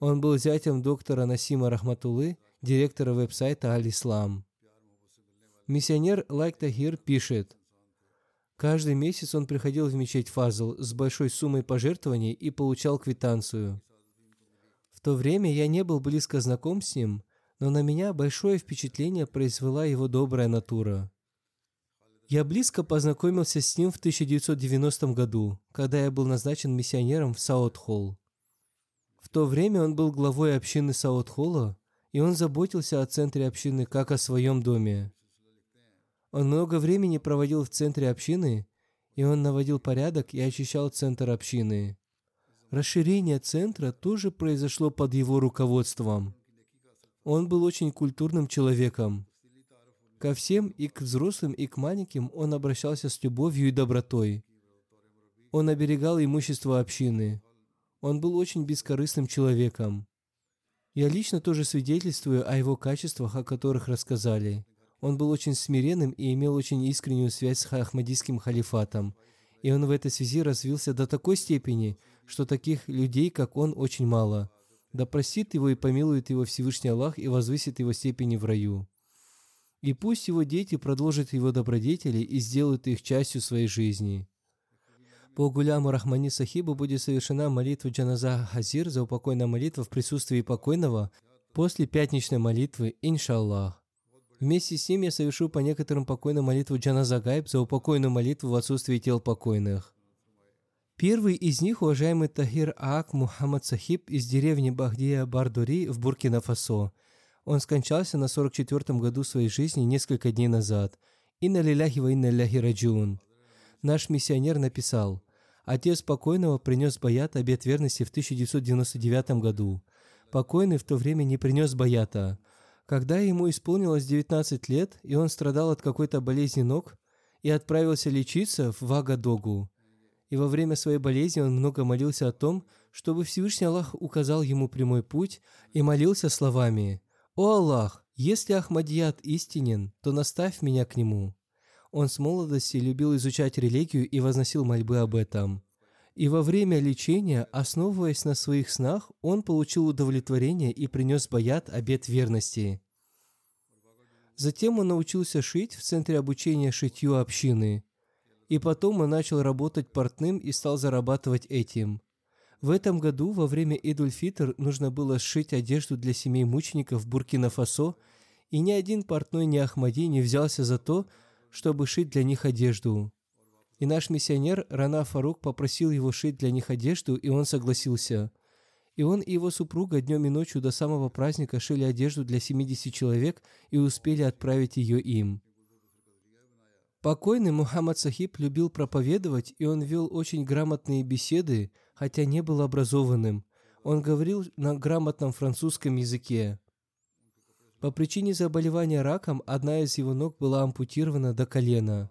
[SPEAKER 2] Он был зятем доктора Насима Рахматулы, директора веб-сайта Аль-Ислам. Миссионер Лайк Тахир пишет, Каждый месяц он приходил в мечеть Фазл с большой суммой пожертвований и получал квитанцию. В то время я не был близко знаком с ним, но на меня большое впечатление произвела его добрая натура. Я близко познакомился с ним в 1990 году, когда я был назначен миссионером в Саут-Холл. В то время он был главой общины Саут-Холла, и он заботился о центре общины как о своем доме. Он много времени проводил в центре общины, и он наводил порядок и очищал центр общины. Расширение центра тоже произошло под его руководством. Он был очень культурным человеком. Ко всем, и к взрослым, и к маленьким, он обращался с любовью и добротой. Он оберегал имущество общины. Он был очень бескорыстным человеком. Я лично тоже свидетельствую о его качествах, о которых рассказали. Он был очень смиренным и имел очень искреннюю связь с Ахмадийским халифатом. И он в этой связи развился до такой степени, что таких людей, как он, очень мало. Да простит его и помилует его Всевышний Аллах и возвысит его степени в раю. И пусть его дети продолжат его добродетели и сделают их частью своей жизни. По Гуляму Рахмани Сахибу будет совершена молитва Джаназа Хазир за упокойная молитва в присутствии покойного после пятничной молитвы, иншаллах. Вместе с ним я совершу по некоторым покойным молитву Джаназа Гайб за упокойную молитву в отсутствии тел покойных. Первый из них уважаемый Тахир Аак Мухаммад Сахиб из деревни Бахдия Бардури в Буркина-Фасо. Он скончался на 44-м году своей жизни несколько дней назад. Инна лиляхи ва инна ляхи раджун. Наш миссионер написал, Отец покойного принес Баят обет верности в 1999 году. Покойный в то время не принес Баята – когда ему исполнилось 19 лет, и он страдал от какой-то болезни ног, и отправился лечиться в Вагадогу. И во время своей болезни он много молился о том, чтобы Всевышний Аллах указал ему прямой путь, и молился словами «О Аллах, если Ахмадият истинен, то наставь меня к нему». Он с молодости любил изучать религию и возносил мольбы об этом. И во время лечения, основываясь на своих снах, он получил удовлетворение и принес баят обет верности. Затем он научился шить в центре обучения шитью общины. И потом он начал работать портным и стал зарабатывать этим. В этом году, во время Идуль-Фитр, нужно было сшить одежду для семей мучеников Буркина-Фасо, и ни один портной ни Ахмади не взялся за то, чтобы шить для них одежду. И наш миссионер Рана Фарук попросил его шить для них одежду, и он согласился. И он и его супруга днем и ночью до самого праздника шили одежду для 70 человек и успели отправить ее им. Покойный Мухаммад Сахиб любил проповедовать, и он вел очень грамотные беседы, хотя не был образованным. Он говорил на грамотном французском языке. По причине заболевания раком одна из его ног была ампутирована до колена.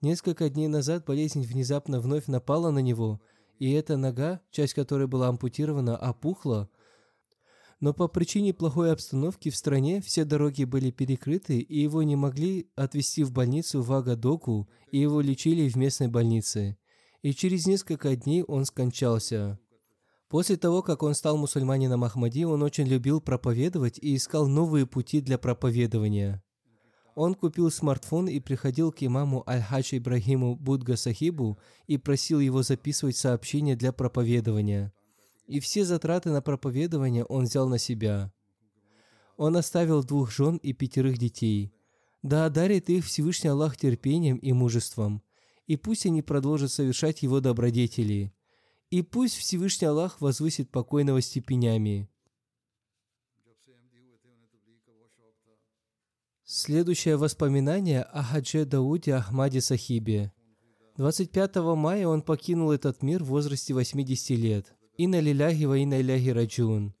[SPEAKER 2] Несколько дней назад болезнь внезапно вновь напала на него, и эта нога, часть которой была ампутирована, опухла. Но по причине плохой обстановки в стране все дороги были перекрыты, и его не могли отвезти в больницу в Агадоку, и его лечили в местной больнице. И через несколько дней он скончался. После того, как он стал мусульманином Ахмади, он очень любил проповедовать и искал новые пути для проповедования. Он купил смартфон и приходил к имаму Аль-Хадж Ибрагиму Будга Сахибу и просил его записывать сообщения для проповедования. И все затраты на проповедование он взял на себя. Он оставил двух жен и пятерых детей. Да одарит их Всевышний Аллах терпением и мужеством, и пусть они продолжат совершать его добродетели. И пусть Всевышний Аллах возвысит покойного степенями. Следующее воспоминание о Хадже Дауде Ахмаде Сахибе. 25 мая он покинул этот мир в возрасте 80 лет. Инна лиляхи ва инна иляхи раджун.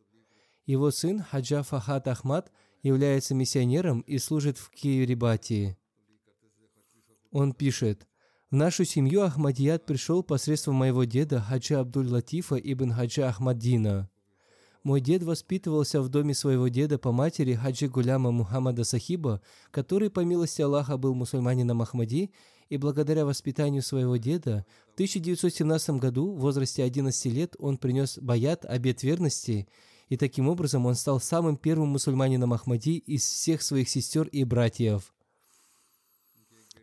[SPEAKER 2] Его сын Хаджа Фахат Ахмад является миссионером и служит в Кирибати. Он пишет, «В нашу семью Ахмадият пришел посредством моего деда Хаджа Абдуль Латифа ибн Хаджа Ахмаддина. Мой дед воспитывался в доме своего деда по матери Хаджи Гуляма Мухаммада Сахиба, который, по милости Аллаха, был мусульманином Ахмади, и благодаря воспитанию своего деда в 1917 году в возрасте 11 лет он принес баят, обет верности, и таким образом он стал самым первым мусульманином Ахмади из всех своих сестер и братьев.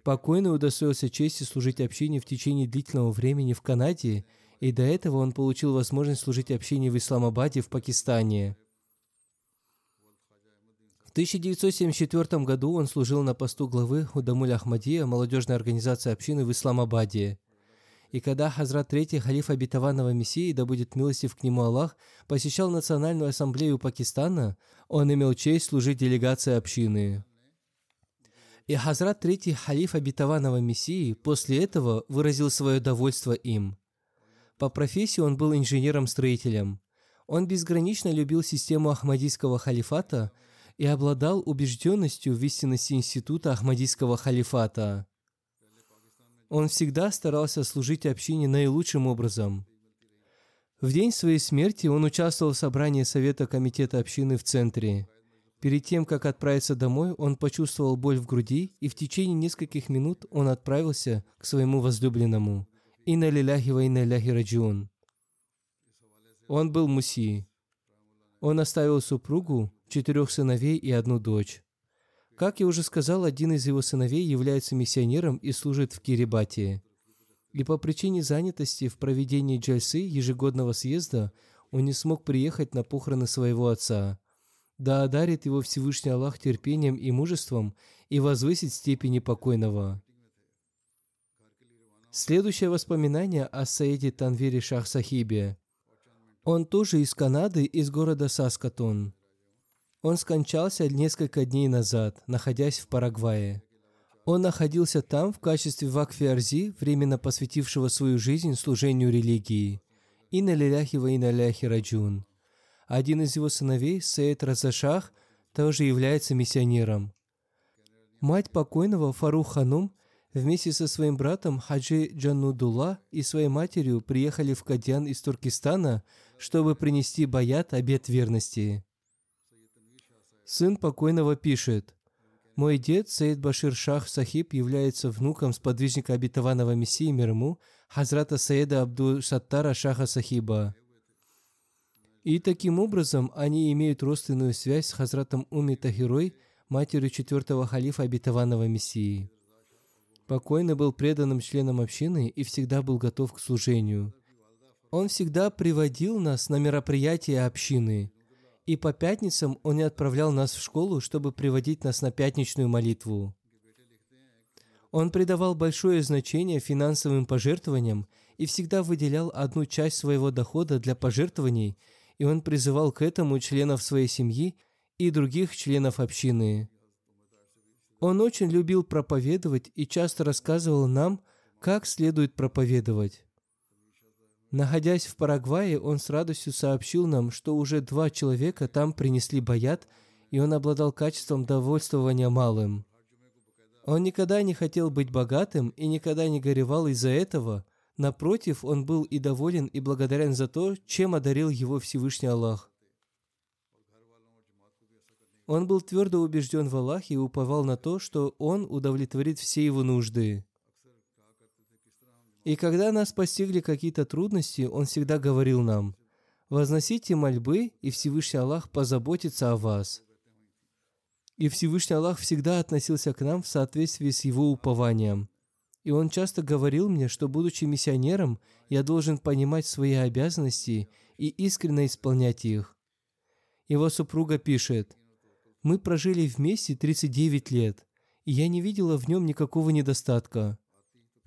[SPEAKER 2] Покойный удостоился чести служить общине в течение длительного времени в Канаде – и до этого он получил возможность служить общине в Исламабаде в Пакистане. В 1974 году он служил на посту главы Худамуль Ахмадия, молодежной организации общины в Исламабаде. И когда Хазрат Третий, халиф обетованного Мессии, да будет милостив к нему Аллах, посещал Национальную ассамблею Пакистана, он имел честь служить делегации общины. И Хазрат Третий, халиф обетованного Мессии, после этого выразил свое довольство им – по профессии он был инженером-строителем. Он безгранично любил систему Ахмадийского халифата и обладал убежденностью в истинности института Ахмадийского халифата. Он всегда старался служить общине наилучшим образом. В день своей смерти он участвовал в собрании Совета Комитета общины в центре. Перед тем, как отправиться домой, он почувствовал боль в груди, и в течение нескольких минут он отправился к своему возлюбленному – Инна лиляхи ва инна раджиун. Он был муси. Он оставил супругу, четырех сыновей и одну дочь. Как я уже сказал, один из его сыновей является миссионером и служит в Кирибате. И по причине занятости в проведении джальсы ежегодного съезда он не смог приехать на похороны своего отца. Да одарит его Всевышний Аллах терпением и мужеством и возвысит степени покойного. Следующее воспоминание о Саиде Танвире Шах Сахибе. Он тоже из Канады, из города Саскатун. Он скончался несколько дней назад, находясь в Парагвае. Он находился там в качестве Вакфи Арзи, временно посвятившего свою жизнь служению религии. И на лиляхи ва и на ляхи раджун. Один из его сыновей, Саид Разашах, тоже является миссионером. Мать покойного Фарух Ханум вместе со своим братом Хаджи Джанудулла и своей матерью приехали в Кадьян из Туркестана, чтобы принести баят обет верности. Сын покойного пишет, «Мой дед Саид Башир Шах Сахиб является внуком сподвижника обетованного Мессии мир Хазрата Саида Абду Саттара Шаха Сахиба. И таким образом они имеют родственную связь с Хазратом Уми Тахирой, матерью четвертого халифа обетованного Мессии. Покойный был преданным членом общины и всегда был готов к служению. Он всегда приводил нас на мероприятия общины, и по пятницам он не отправлял нас в школу, чтобы приводить нас на пятничную молитву. Он придавал большое значение финансовым пожертвованиям и всегда выделял одну часть своего дохода для пожертвований, и он призывал к этому членов своей семьи и других членов общины. Он очень любил проповедовать и часто рассказывал нам, как следует проповедовать. Находясь в Парагвае, он с радостью сообщил нам, что уже два человека там принесли баят, и он обладал качеством довольствования малым. Он никогда не хотел быть богатым и никогда не горевал из-за этого. Напротив, он был и доволен, и благодарен за то, чем одарил его Всевышний Аллах. Он был твердо убежден в Аллахе и уповал на то, что Он удовлетворит все его нужды. И когда нас постигли какие-то трудности, Он всегда говорил нам, «Возносите мольбы, и Всевышний Аллах позаботится о вас». И Всевышний Аллах всегда относился к нам в соответствии с Его упованием. И Он часто говорил мне, что, будучи миссионером, я должен понимать свои обязанности и искренне исполнять их. Его супруга пишет – мы прожили вместе 39 лет, и я не видела в нем никакого недостатка.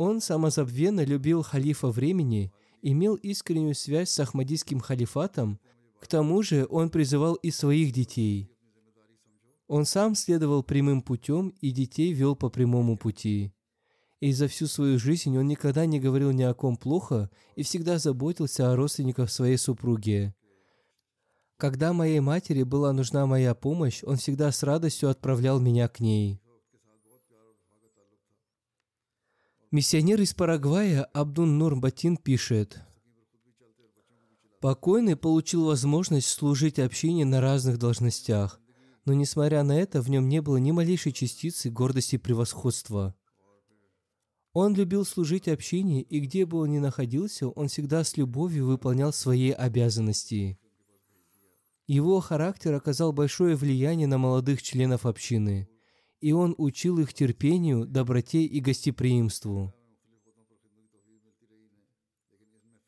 [SPEAKER 2] Он самозабвенно любил халифа времени, имел искреннюю связь с Ахмадийским халифатом, к тому же он призывал и своих детей. Он сам следовал прямым путем и детей вел по прямому пути. И за всю свою жизнь он никогда не говорил ни о ком плохо и всегда заботился о родственниках своей супруги. Когда моей матери была нужна моя помощь, он всегда с радостью отправлял меня к ней. Миссионер из Парагвая Абдун Нур Батин пишет, Покойный получил возможность служить общине на разных должностях, но несмотря на это, в нем не было ни малейшей частицы гордости и превосходства. Он любил служить общине, и где бы он ни находился, он всегда с любовью выполнял свои обязанности. Его характер оказал большое влияние на молодых членов общины, и он учил их терпению, доброте и гостеприимству.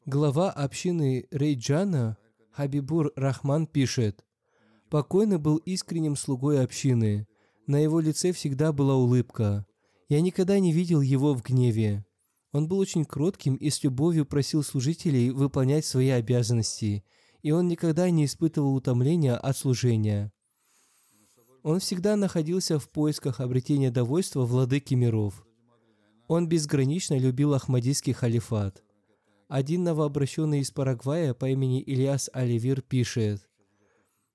[SPEAKER 2] Глава общины Рейджана Хабибур Рахман пишет, «Покойный был искренним слугой общины. На его лице всегда была улыбка. Я никогда не видел его в гневе. Он был очень кротким и с любовью просил служителей выполнять свои обязанности, и он никогда не испытывал утомления от служения. Он всегда находился в поисках обретения довольства владыки миров. Он безгранично любил Ахмадийский халифат. Один новообращенный из Парагвая по имени Ильяс Оливир пишет,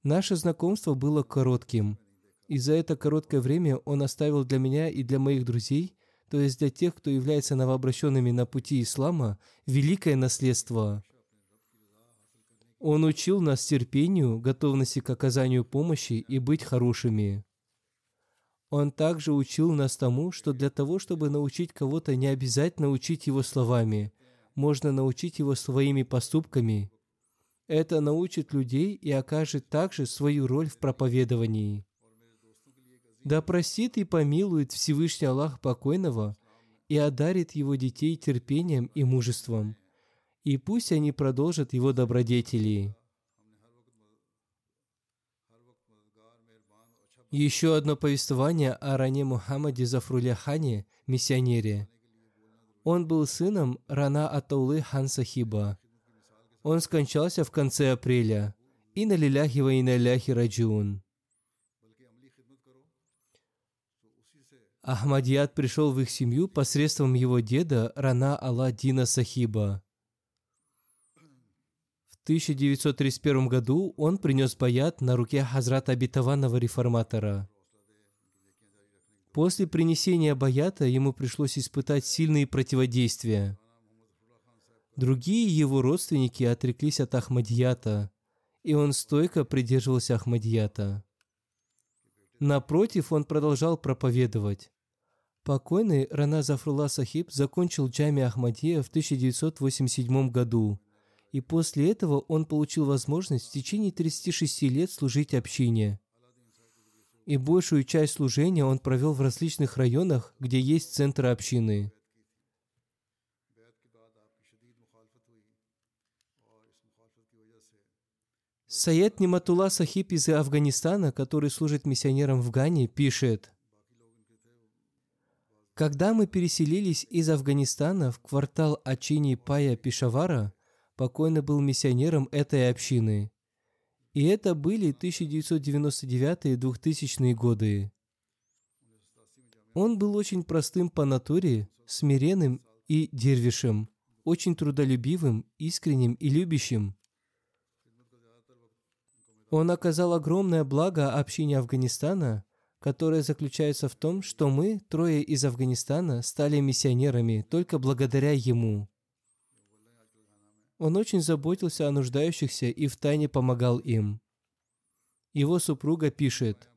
[SPEAKER 2] «Наше знакомство было коротким. И за это короткое время он оставил для меня и для моих друзей, то есть для тех, кто является новообращенными на пути ислама, великое наследство. Он учил нас терпению, готовности к оказанию помощи и быть хорошими. Он также учил нас тому, что для того, чтобы научить кого-то, не обязательно учить его словами – можно научить его своими поступками. Это научит людей и окажет также свою роль в проповедовании. Да простит и помилует Всевышний Аллах покойного и одарит его детей терпением и мужеством. И пусть они продолжат его добродетели. Еще одно повествование о ране Мухаммаде Зафруляхане, миссионере – он был сыном Рана Атаулы хан Сахиба. Он скончался в конце апреля. И на лиляхи ва и на ляхи раджиун. Ахмадият пришел в их семью посредством его деда Рана Алладина Сахиба. В 1931 году он принес баят на руке Хазрата обетованного реформатора – После принесения баята ему пришлось испытать сильные противодействия. Другие его родственники отреклись от Ахмадията, и он стойко придерживался Ахмадията. Напротив, он продолжал проповедовать. Покойный Рана Зафрула Сахиб закончил джами Ахмадия в 1987 году, и после этого он получил возможность в течение 36 лет служить общине – и большую часть служения он провел в различных районах, где есть центры общины. Саед Ниматулла Сахиб из Афганистана, который служит миссионером в Гане, пишет, «Когда мы переселились из Афганистана в квартал Ачини Пая Пишавара, покойно был миссионером этой общины. И это были 1999 и 2000 годы. Он был очень простым по натуре, смиренным и дервишем, очень трудолюбивым, искренним и любящим. Он оказал огромное благо общине Афганистана, которое заключается в том, что мы, трое из Афганистана, стали миссионерами только благодаря ему. Он очень заботился о нуждающихся и втайне помогал им. Его супруга пишет,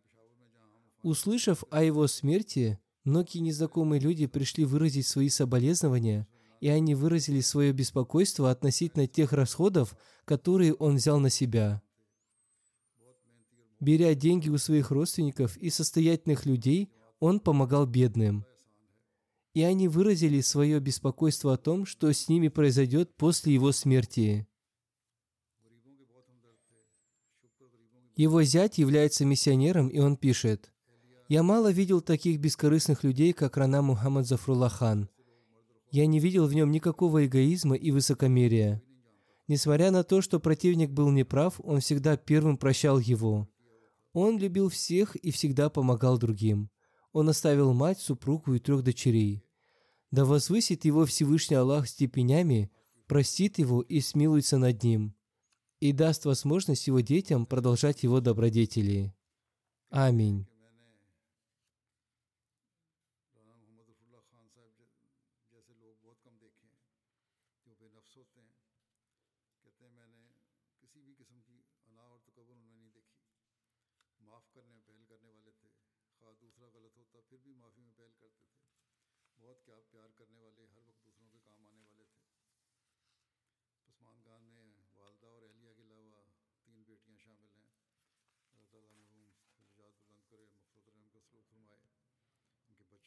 [SPEAKER 2] «Услышав о его смерти, многие незнакомые люди пришли выразить свои соболезнования, и они выразили свое беспокойство относительно тех расходов, которые он взял на себя. Беря деньги у своих родственников и состоятельных людей, он помогал бедным и они выразили свое беспокойство о том, что с ними произойдет после его смерти. Его зять является миссионером, и он пишет, «Я мало видел таких бескорыстных людей, как Рана Мухаммад Зафруллахан. Я не видел в нем никакого эгоизма и высокомерия. Несмотря на то, что противник был неправ, он всегда первым прощал его. Он любил всех и всегда помогал другим. Он оставил мать, супругу и трех дочерей. Да возвысит его Всевышний Аллах степенями, простит его и смилуется над ним, и даст возможность его детям продолжать его добродетели. Аминь.